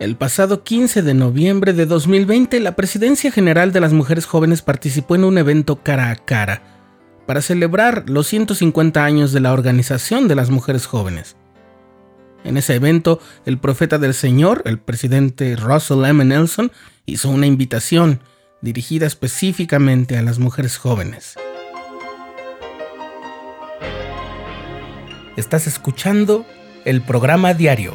El pasado 15 de noviembre de 2020, la Presidencia General de las Mujeres Jóvenes participó en un evento cara a cara para celebrar los 150 años de la Organización de las Mujeres Jóvenes. En ese evento, el profeta del Señor, el presidente Russell M. Nelson, hizo una invitación dirigida específicamente a las mujeres jóvenes. Estás escuchando el programa diario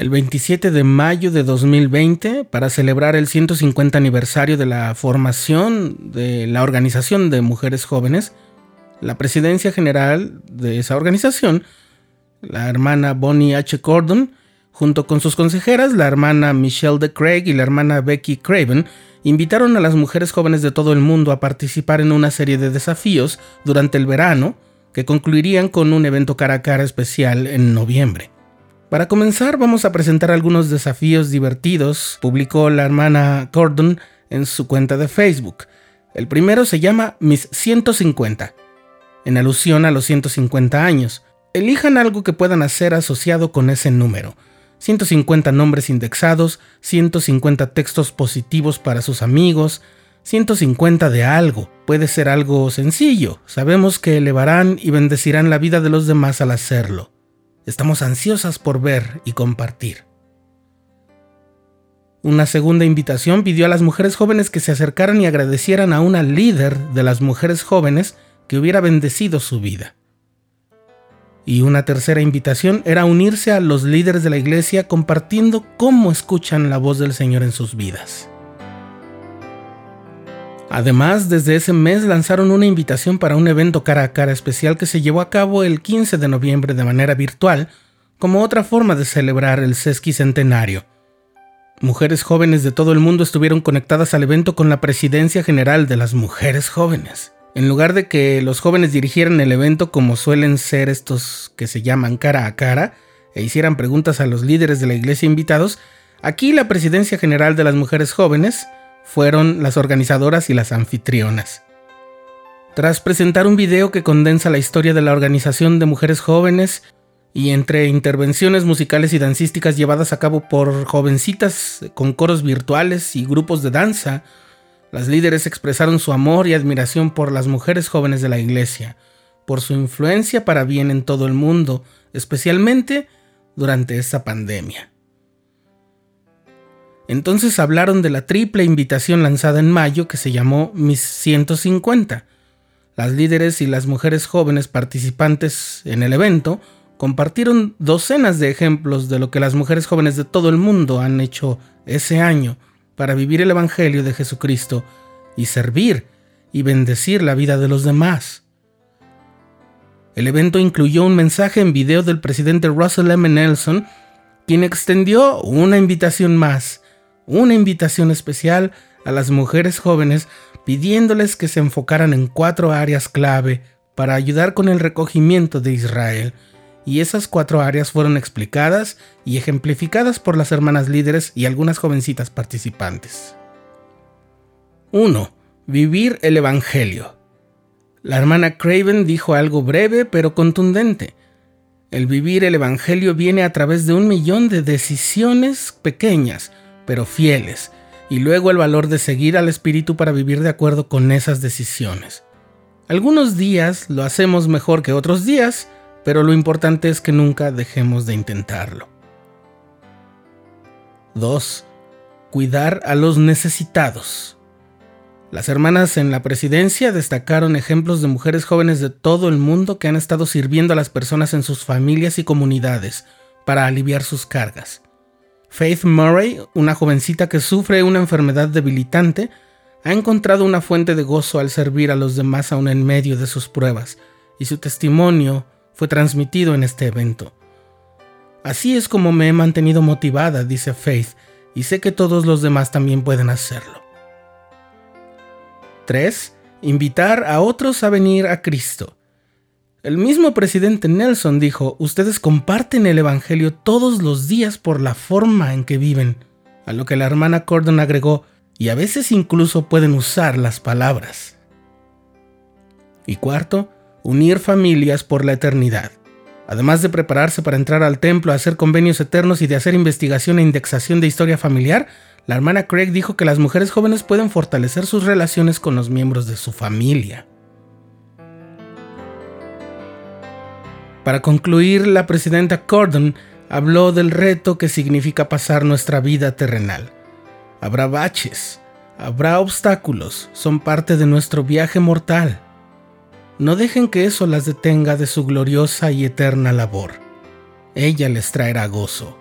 El 27 de mayo de 2020 para celebrar el 150 aniversario de la formación de la Organización de Mujeres Jóvenes, la presidencia general de esa organización, la hermana Bonnie H. Gordon, junto con sus consejeras, la hermana Michelle de Craig y la hermana Becky Craven, invitaron a las mujeres jóvenes de todo el mundo a participar en una serie de desafíos durante el verano que concluirían con un evento cara a cara especial en noviembre. Para comenzar, vamos a presentar algunos desafíos divertidos, publicó la hermana Gordon en su cuenta de Facebook. El primero se llama Mis 150, en alusión a los 150 años. Elijan algo que puedan hacer asociado con ese número. 150 nombres indexados, 150 textos positivos para sus amigos, 150 de algo. Puede ser algo sencillo. Sabemos que elevarán y bendecirán la vida de los demás al hacerlo. Estamos ansiosas por ver y compartir. Una segunda invitación pidió a las mujeres jóvenes que se acercaran y agradecieran a una líder de las mujeres jóvenes que hubiera bendecido su vida. Y una tercera invitación era unirse a los líderes de la iglesia compartiendo cómo escuchan la voz del Señor en sus vidas. Además, desde ese mes lanzaron una invitación para un evento cara a cara especial que se llevó a cabo el 15 de noviembre de manera virtual, como otra forma de celebrar el sesquicentenario. Mujeres jóvenes de todo el mundo estuvieron conectadas al evento con la presidencia general de las mujeres jóvenes. En lugar de que los jóvenes dirigieran el evento como suelen ser estos que se llaman cara a cara, e hicieran preguntas a los líderes de la iglesia invitados, aquí la presidencia general de las mujeres jóvenes fueron las organizadoras y las anfitrionas. Tras presentar un video que condensa la historia de la organización de mujeres jóvenes y entre intervenciones musicales y dancísticas llevadas a cabo por jovencitas con coros virtuales y grupos de danza, las líderes expresaron su amor y admiración por las mujeres jóvenes de la iglesia, por su influencia para bien en todo el mundo, especialmente durante esta pandemia. Entonces hablaron de la triple invitación lanzada en mayo que se llamó Mis 150. Las líderes y las mujeres jóvenes participantes en el evento compartieron docenas de ejemplos de lo que las mujeres jóvenes de todo el mundo han hecho ese año para vivir el Evangelio de Jesucristo y servir y bendecir la vida de los demás. El evento incluyó un mensaje en video del presidente Russell M. Nelson, quien extendió una invitación más una invitación especial a las mujeres jóvenes pidiéndoles que se enfocaran en cuatro áreas clave para ayudar con el recogimiento de Israel, y esas cuatro áreas fueron explicadas y ejemplificadas por las hermanas líderes y algunas jovencitas participantes. 1. Vivir el Evangelio. La hermana Craven dijo algo breve pero contundente. El vivir el Evangelio viene a través de un millón de decisiones pequeñas, pero fieles, y luego el valor de seguir al Espíritu para vivir de acuerdo con esas decisiones. Algunos días lo hacemos mejor que otros días, pero lo importante es que nunca dejemos de intentarlo. 2. Cuidar a los necesitados. Las hermanas en la presidencia destacaron ejemplos de mujeres jóvenes de todo el mundo que han estado sirviendo a las personas en sus familias y comunidades para aliviar sus cargas. Faith Murray, una jovencita que sufre una enfermedad debilitante, ha encontrado una fuente de gozo al servir a los demás aún en medio de sus pruebas, y su testimonio fue transmitido en este evento. Así es como me he mantenido motivada, dice Faith, y sé que todos los demás también pueden hacerlo. 3. Invitar a otros a venir a Cristo. El mismo presidente Nelson dijo, ustedes comparten el Evangelio todos los días por la forma en que viven, a lo que la hermana Cordon agregó, y a veces incluso pueden usar las palabras. Y cuarto, unir familias por la eternidad. Además de prepararse para entrar al templo, hacer convenios eternos y de hacer investigación e indexación de historia familiar, la hermana Craig dijo que las mujeres jóvenes pueden fortalecer sus relaciones con los miembros de su familia. Para concluir, la presidenta Cordon habló del reto que significa pasar nuestra vida terrenal. Habrá baches, habrá obstáculos, son parte de nuestro viaje mortal. No dejen que eso las detenga de su gloriosa y eterna labor. Ella les traerá gozo.